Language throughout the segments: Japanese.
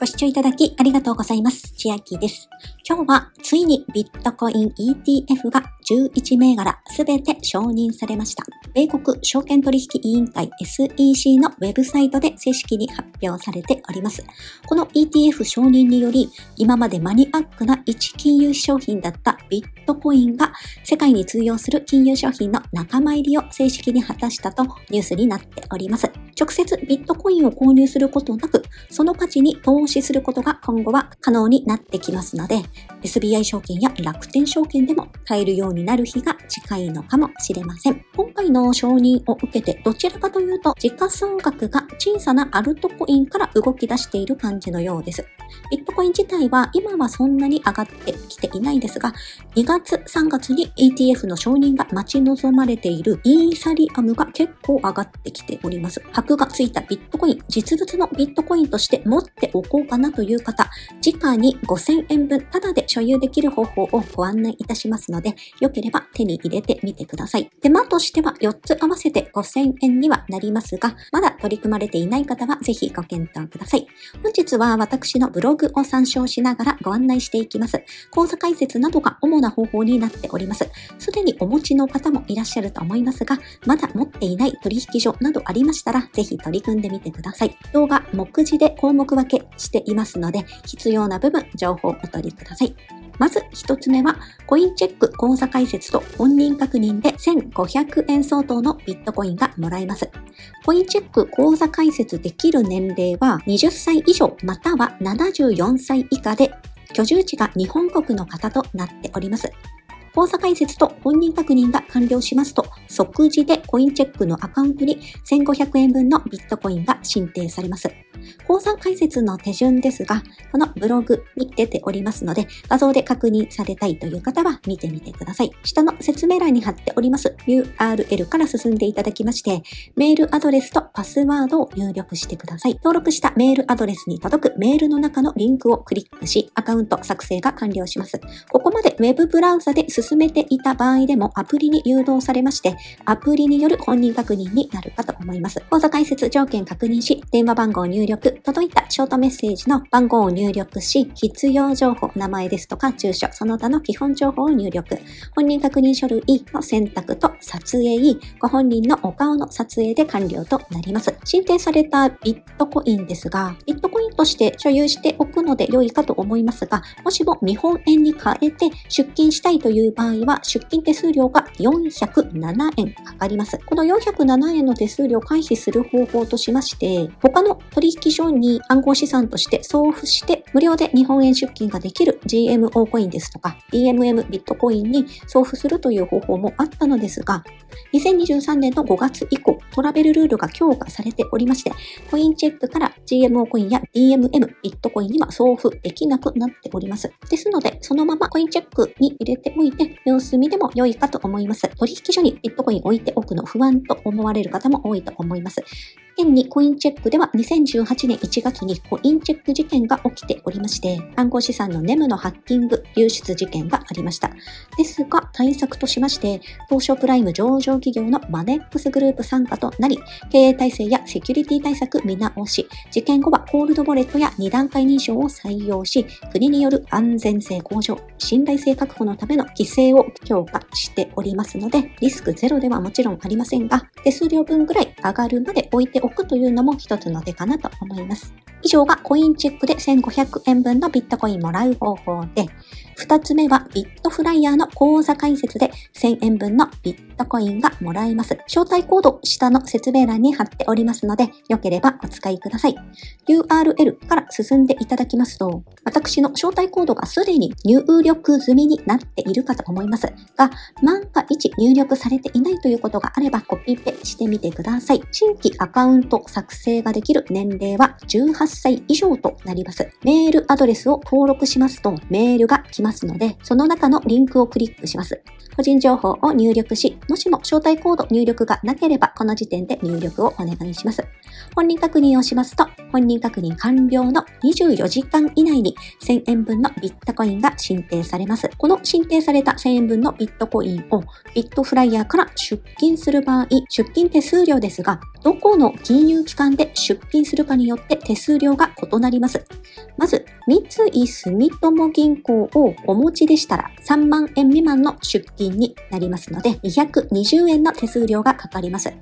ご視聴いただきありがとうございます。千秋です。今日はついにビットコイン ETF が11銘柄すべて承認されました。米国証券取引委員会 SEC のウェブサイトで正式に発表されております。この ETF 承認により、今までマニアックな一金融商品だったビットコインが世界に通用する金融商品の仲間入りを正式に果たしたとニュースになっております。直接ビットコインを購入することなく、その価値に投資することが今後は可能になってきますので、SBI 証券や楽天証券でも買えるようになる日が近いのかもしれません。今回の承認を受けて、どちらかというと、時価総額が小さなアルトコインから動き出している感じのようです。ビットコイン自体は今はそんなに上がってきていないですが、2月3月に ETF の承認が待ち望まれているイーサリアムが結構上がってきております。箔がついたビットコイン、実物のビットコインとして持っておこうかなという方、直に5000円分タダで所有できる方法をご案内いたしますので、よければ手に入れてみてください。手間としては4つ合わせて5000円にはなりますが、まだ取り組まれていない方はぜひご検討ください。本日は私のブログを参照しながらご案内していきます。講座解説などが主な方法になっております。すでにお持ちの方もいらっしゃると思いますが、まだ持っていない取引所などありましたら、ぜひ取り組んでみてください。動画、目次で項目分けしていますので、必要な部分、情報をお取りください。ださいまず一つ目は、コインチェック口座開設と本人確認で1500円相当のビットコインがもらえます。コインチェック口座開設できる年齢は20歳以上または74歳以下で居住地が日本国の方となっております。口座開設と本人確認が完了しますと、即時でコインチェックのアカウントに1500円分のビットコインが申請されます。口座開設の手順ですが、このブログに出ておりますので、画像で確認されたいという方は見てみてください。下の説明欄に貼っております URL から進んでいただきまして、メールアドレスとパスワードを入力してください。登録したメールアドレスに届くメールの中のリンクをクリックし、アカウント作成が完了します。ここまで Web ブラウザで進進めていた場合でもアプリに誘導されまして、アプリによる本人確認になるかと思います。口座開設条件確認し、電話番号を入力、届いたショートメッセージの番号を入力し、必要情報、名前ですとか住所、その他の基本情報を入力。本人確認書類の選択と撮影、ご本人のお顔の撮影で完了となります。申請されたビットコインですが、ビットコインとして所有しておくので良いかと思いますが、もしも日本円に変えて出金したいという場合は、出金手数料が407円かかります。この407円の手数料を回避する方法としまして、他の取引所に暗号資産として送付して、無料で日本円出金ができる GMO コインですとか、DMM ビットコインに送付するという方法もあったのですが、2023年の5月以降、トラベルルールが強化されておりまして、コインチェックから GMO コインや DMM ビットコインには送付できなくなっております。ですので、そのままコインチェックに入れておいて、様子見でも良いかと思います。取引所にビットコイン置いておくの不安と思われる方も多いと思います。現にコインチェックでは2018年1月にコインチェック事件が起きておりまして、暗号資産のネムのハッキング、流出事件がありました。ですが、対策としまして、東証プライム上場企業のマネックスグループ参加となり、経営体制やセキュリティ対策見直し、事件後はコールドウォレットや2段階認証を採用し、国による安全性向上、信頼性確保のための規制を強化しておりますので、リスクゼロではもちろんありませんが、手数料分ぐらい上がるまで置いておくというのも一つの手かなと思います。以上がコインチェックで1500円分のビットコインもらう方法で、二つ目はビットフライヤーの口座開設で1000円分のビットコインがもらえます。招待コード下の説明欄に貼っておりますので、よければお使いください。URL から進んでいただきますと、私の招待コードがすでに入力済みになっているかと思いますが、万が一入力されていないということがあればコピペしてみてください。新規アカウント作成ができる年齢は18歳以上となります。メールアドレスを登録しますとメールが来ますので、その中のリンクをクリックします。個人情報を入力し、もしも招待コード入力がなければ、この時点で入力をお願いします。本人確認をしますと、本人確認完了の24時間以内に1000円分のビットコインが申請されます。この申請された1000円分のビットコインをビットフライヤーから出金する場合、出金手数料ですが、どこの金融機関で出金するかによって手数料が異なります。まず、三井住友銀行をお持ちでしたら3万円未満の出金になりますので、220円の手数料がかかります。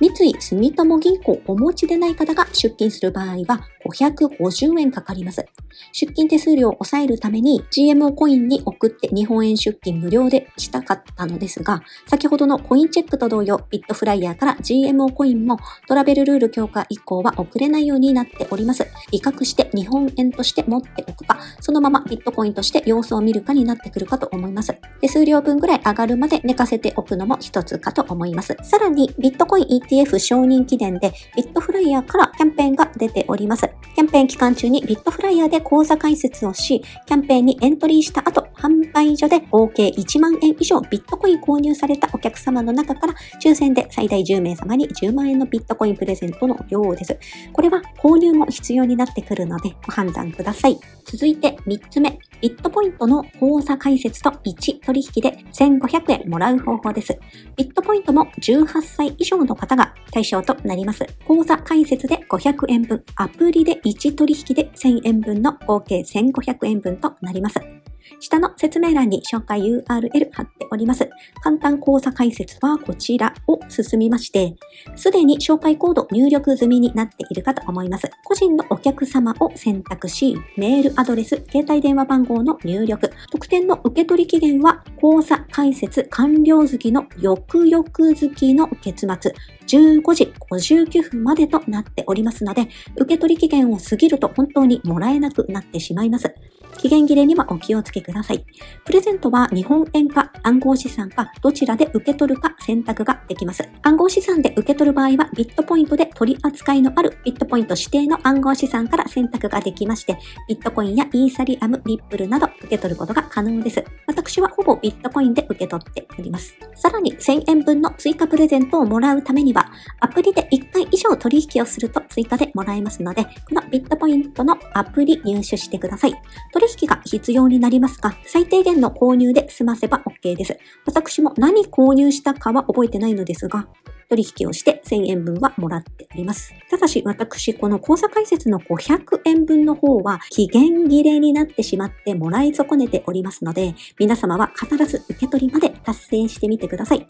三井住友銀行お持ちでない方が出金する場合は550円かかります。出金手数料を抑えるために GMO コインに送って日本円出金無料でしたかったのですが、先ほどのコインチェックと同様、ビットフライヤーから GMO コインもトラベルルール強化以降は送れないようになっております。威嚇して日本円として持っておくか、そのままビットコインとして様子を見るかになってくるかと思います。手数料分ぐらい上がるまで寝かせておくのも一つかと思います。さらに、ビットコイン ETF 承認記念でビットフライヤーからキャンペーンが出ております。キャンペーン期間中にビットフライヤーで口座開設をし、キャンペーンにエントリーした後、販売所で合計1万円以上ビットコイン購入されたお客様の中から抽選で最大10名様に10万円のビットコインプレゼントのようです。これは購入も必要になってくるのでご判断ください。続いて3つ目。ビットポイントの口座開設と1取引で1500円もらう方法です。ビットポイントも18歳以上の方が対象となります。口座開設で500円分、アプリで1取引で1000円分の合計1500円分となります。下の説明欄に紹介 URL 貼っております。簡単講座解説はこちらを進みまして、すでに紹介コード入力済みになっているかと思います。個人のお客様を選択し、メールアドレス、携帯電話番号の入力、特典の受取期限は講座解説完了月の翌々月の月末、15時59分までとなっておりますので、受取期限を過ぎると本当にもらえなくなってしまいます。期限切れにはお気をつけください。プレゼントは日本円か暗号資産かどちらで受け取るか選択ができます。暗号資産で受け取る場合はビットポイントで取り扱いのあるビットポイント指定の暗号資産から選択ができまして、ビットコインやイーサリアム、リップルなど受け取ることが可能です。私はほぼビットコインで受け取っております。さらに1000円分の追加プレゼントをもらうためには、アプリで1回以上取引をすると追加でもらえますので、このビットポイントのアプリ入手してください。取引が必要になりますが、最低限の購入で済ませば OK です。私も何購入したかは覚えてないのですが、取引をして1000円分はもらっております。ただし私、この口座開設の500円分の方は期限切れになってしまってもらい損ねておりますので、皆様は必ず受け取りまで達成してみてください。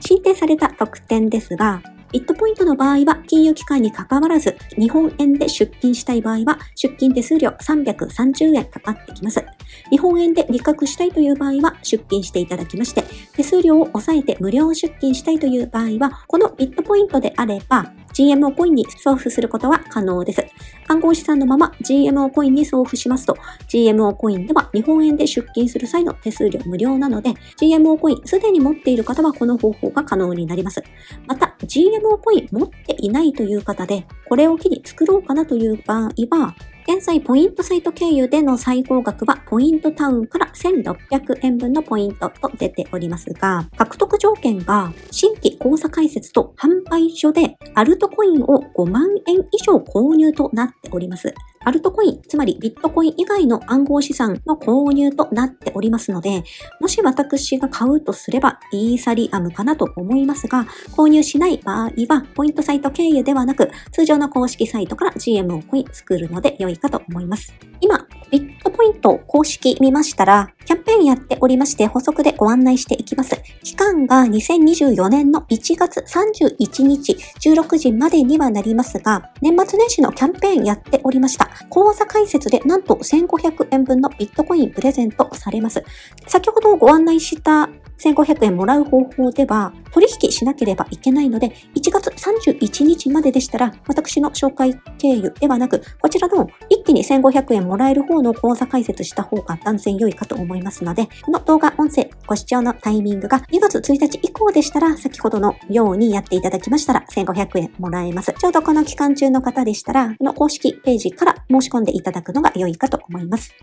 申請された特典ですが、ビットポイントの場合は金融機関に関わらず、日本円で出金したい場合は、出金手数料330円かかってきます。日本円で利確したいという場合は、出金していただきまして、手数料を抑えて無料出金したいという場合は、このビットポイントであれば、GMO コインに送付することは可能です。暗号資産のまま GMO コインに送付しますと、GMO コインでは日本円で出金する際の手数料無料なので、GMO コインすでに持っている方はこの方法が可能になります。また、GMO コイン持っていないという方で、これを機に作ろうかなという場合は、現在、ポイントサイト経由での最高額は、ポイントタウンから1600円分のポイントと出ておりますが、獲得条件が、新規口座開設と販売所で、アルトコインを5万円以上購入となっております。アルトコイン、つまりビットコイン以外の暗号資産の購入となっておりますので、もし私が買うとすればイーサリアムかなと思いますが、購入しない場合は、ポイントサイト経由ではなく、通常の公式サイトから GMO コイン作るので良いかと思います。今、ビットポイント公式見ましたら、キャンペーンやっておりまして補足でご案内していきます。期間が2024年の1月31日16時までにはなりますが、年末年始のキャンペーンやっておりました。講座解説でなんと1500円分のビットコインプレゼントされます。先ほどご案内した1500円もらう方法では、取引しなければいけないので、1月31日まででしたら、私の紹介経由ではなく、こちらの一気に1500円もらえる方の口座開設した方が断然良いかと思いますので、この動画音声ご視聴のタイミングが2月1日以降でしたら、先ほどのようにやっていただきましたら、1500円もらえます。ちょうどこの期間中の方でしたら、この公式ページから申し込んでいただくのが良いかと思います。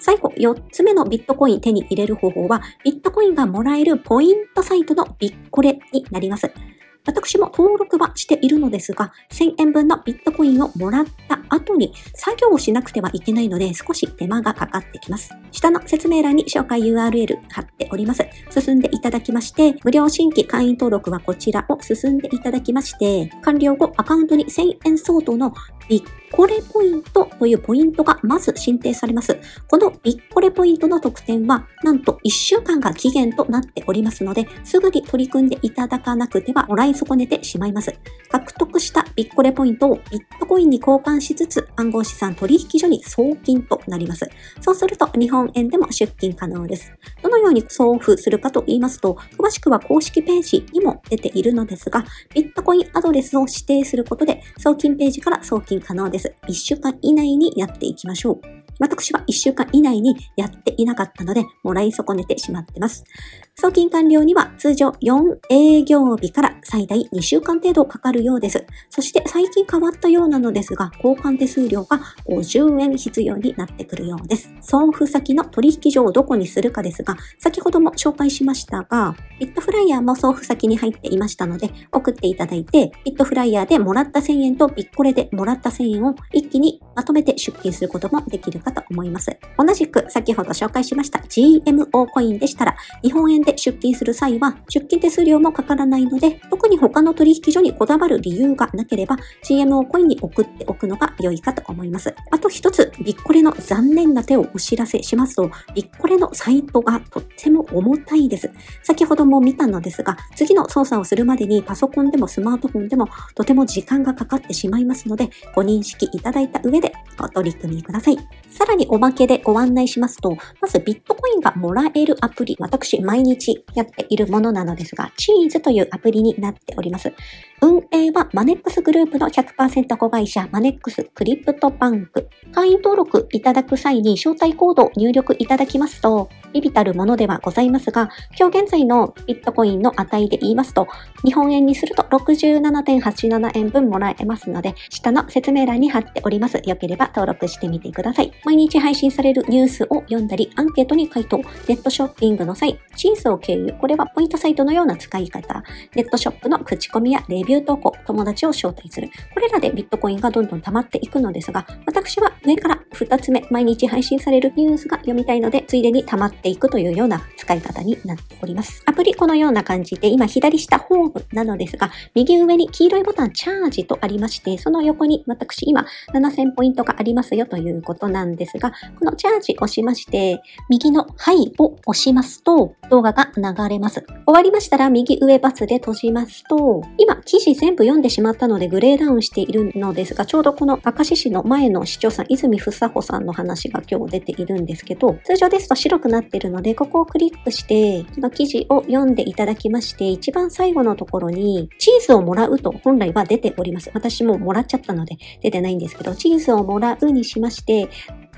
最後、4つ目のビットコイン手に入れる方法は、ビットコインがもらえるポイントサイトのビッコレになります。私も登録はしているのですが、1000円分のビットコインをもらった後に作業をしなくてはいけないので少し手間がかかってきます。下の説明欄に紹介 URL 貼っております。進んでいただきまして、無料新規会員登録はこちらを進んでいただきまして、完了後アカウントに1000円相当のビッコレポイントというポイントがまず申請されます。このビッコレポイントの特典は、なんと1週間が期限となっておりますので、すぐに取り組んでいただかなくてはもらい損ねてしまいます。獲得したビッコレポイントをビットコインに交換しつつ、暗号資産取引所に送金となります。そうすると、日本円でも出金可能です。どのように送付するかと言いますと、詳しくは公式ページにも出ているのですが、ビットコインアドレスを指定することで、送金ページから送金可能です。1週間以内にやっていきましょう。私は1週間以内にやっていなかったので、もらい損ねてしまってます。送金完了には通常4営業日から最大2週間程度かかるようです。そして最近変わったようなのですが、交換手数料が50円必要になってくるようです。送付先の取引所をどこにするかですが、先ほども紹介しましたが、ビットフライヤーも送付先に入っていましたので、送っていただいて、ビットフライヤーでもらった1000円とビッコレでもらった1000円を一気にまとめて出金することもできるかと思います。同じく先ほど紹介しました GMO コインでしたら、日本円で出金する際は出金手数料もかからないので、特に他の取引所にこだわる理由がなければ GMO コインに送っておくのが良いかと思います。あと一つ、ビッコレの残念な手をお知らせしますと、ビッコレのサイトがとっても重たいです。先ほども見たのですが、次の操作をするまでにパソコンでもスマートフォンでもとても時間がかかってしまいますので、ご認識いただいた上でご取り組みください。さらにおまけでご案内しますと、まずビットコインがもらえるアプリ、私毎日やっているものなのですが、チーズというアプリになっております。運営はマネックスグループの100%子会社マネックスクリプトバンク。会員登録いただく際に招待コードを入力いただきますと、ビビたるものではございますが、今日現在のビットコインの値で言いますと、日本円にすると67.87円分もらえますので、下の説明欄に貼っております。よければ登録してみてください。毎日配信されるニュースを読んだり、アンケートに回答、ネットショッピングの際、チーズを経由、これはポイントサイトのような使い方、ネットショップの口コミやレビュービュー投稿、友達を招待する。これらでビットコインがどんどん溜まっていくのですが、私は上から2つ目、毎日配信されるニュースが読みたいので、ついでに溜まっていくというような使い方になっております。アプリこのような感じで、今左下ホームなのですが、右上に黄色いボタンチャージとありまして、その横に私今7000ポイントがありますよということなんですが、このチャージをしまして、右のはいを押しますと、動画が流れます。終わりましたら右上バツで閉じますと、今、記記事全部読んでしまったのでグレーダウンしているのですが、ちょうどこの明石市の前の市長さん、泉房穂さんの話が今日出ているんですけど、通常ですと白くなっているので、ここをクリックして、その記事を読んでいただきまして、一番最後のところに、チーズをもらうと本来は出ております。私ももらっちゃったので出てないんですけど、チーズをもらうにしまして、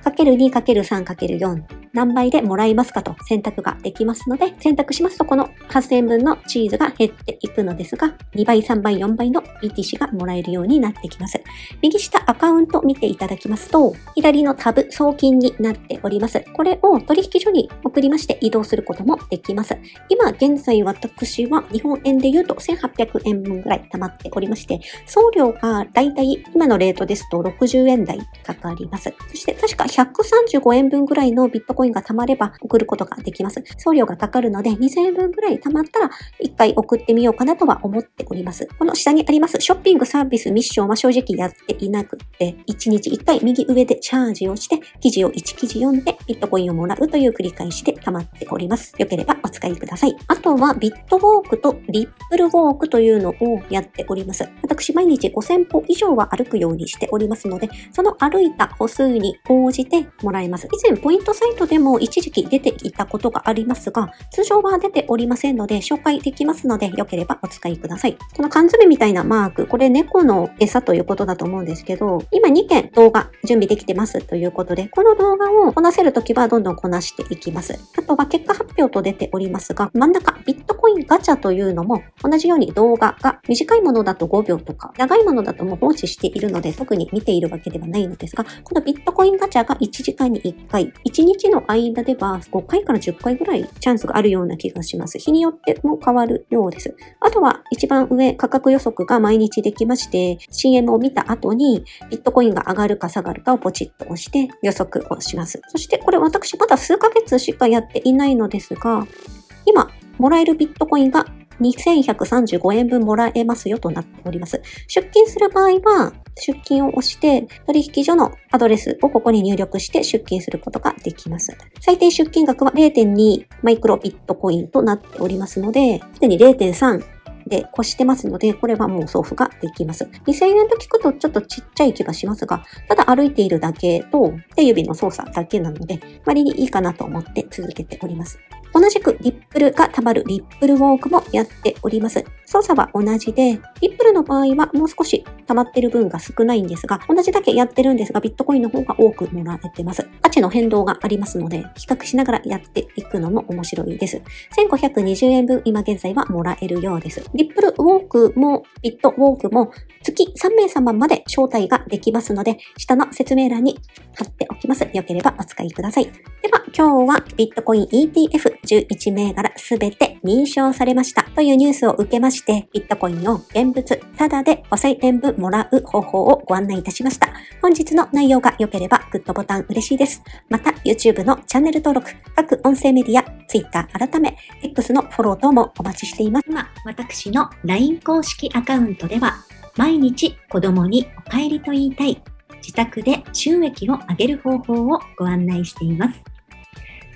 かける2かける3かける4何倍でもらいますかと選択ができますので、選択しますとこの8000円分のチーズが減っていくのですが、2倍、3倍、4倍の BTC がもらえるようになってきます。右下アカウント見ていただきますと、左のタブ送金になっております。これを取引所に送りまして移動することもできます。今現在私は日本円で言うと1800円分ぐらい貯まっておりまして、送料がだいたい今のレートですと60円台かかります。そして確か135円分ぐらいのビットコインコインが貯まれば送ることができます。送料がかかるので2000円分ぐらい貯まったら1回送ってみようかなとは思っております。この下にありますショッピングサービスミッションは正直やっていなくて1日1回右上でチャージをして記事を1記事読んでビットコインをもらうという繰り返しで貯まっております。よければお使いください。あとはビットウォークとリップルウォークというのをやっております。私毎日5000歩以上は歩くようにしておりますので、その歩いた歩数に応じてもらえます。以前ポイントサイトでも一時期出ていたことがありますが、通常は出ておりませんので紹介できますので、よければお使いください。この缶詰みたいなマーク、これ猫の餌ということだと思うんですけど、今2件動画準備できてますということで、この動画をこなせるときはどんどんこなしていきます。あとは結果発表と出ておりますが、真ん中ビットコインガチャというのも同じように動画が短いものだと5秒とか、長いものだともう放置しているので特に見ているわけではないのですが、このビットコインガチャが1時間に1回、1日のの間では5回から10回ぐらいチャンスがあるような気がします。日によっても変わるようです。あとは一番上価格予測が毎日できまして CM を見た後にビットコインが上がるか下がるかをポチッと押して予測をします。そしてこれ私まだ数ヶ月しかやっていないのですが今もらえるビットコインが2135円分もらえますよとなっております。出金する場合は、出金を押して、取引所のアドレスをここに入力して出金することができます。最低出金額は0.2マイクロビットコインとなっておりますので、すでに0.3で越してますので、これはもう送付ができます。2000円と聞くとちょっとちっちゃい気がしますが、ただ歩いているだけと手指の操作だけなので、割にいいかなと思って続けております。同じくリップルが溜まるリップルウォークもやっております。操作は同じで、リップルの場合はもう少し溜まってる分が少ないんですが、同じだけやってるんですが、ビットコインの方が多くもらえてます。価値の変動がありますので、比較しながらやっていくのも面白いです。1520円分今現在はもらえるようです。リップルウォークもビットウォークも月3名様まで招待ができますので、下の説明欄に貼っておきます。よければお使いください。では、今日はビットコイン ETF 11銘柄すべて認証されましたというニュースを受けまして、ビットコインを現物タダで5000円分もらう方法をご案内いたしました。本日の内容が良ければグッドボタン嬉しいです。また、YouTube のチャンネル登録、各音声メディア、Twitter 改め、X のフォロー等もお待ちしています。今、私の LINE 公式アカウントでは、毎日子供にお帰りと言いたい、自宅で収益を上げる方法をご案内しています。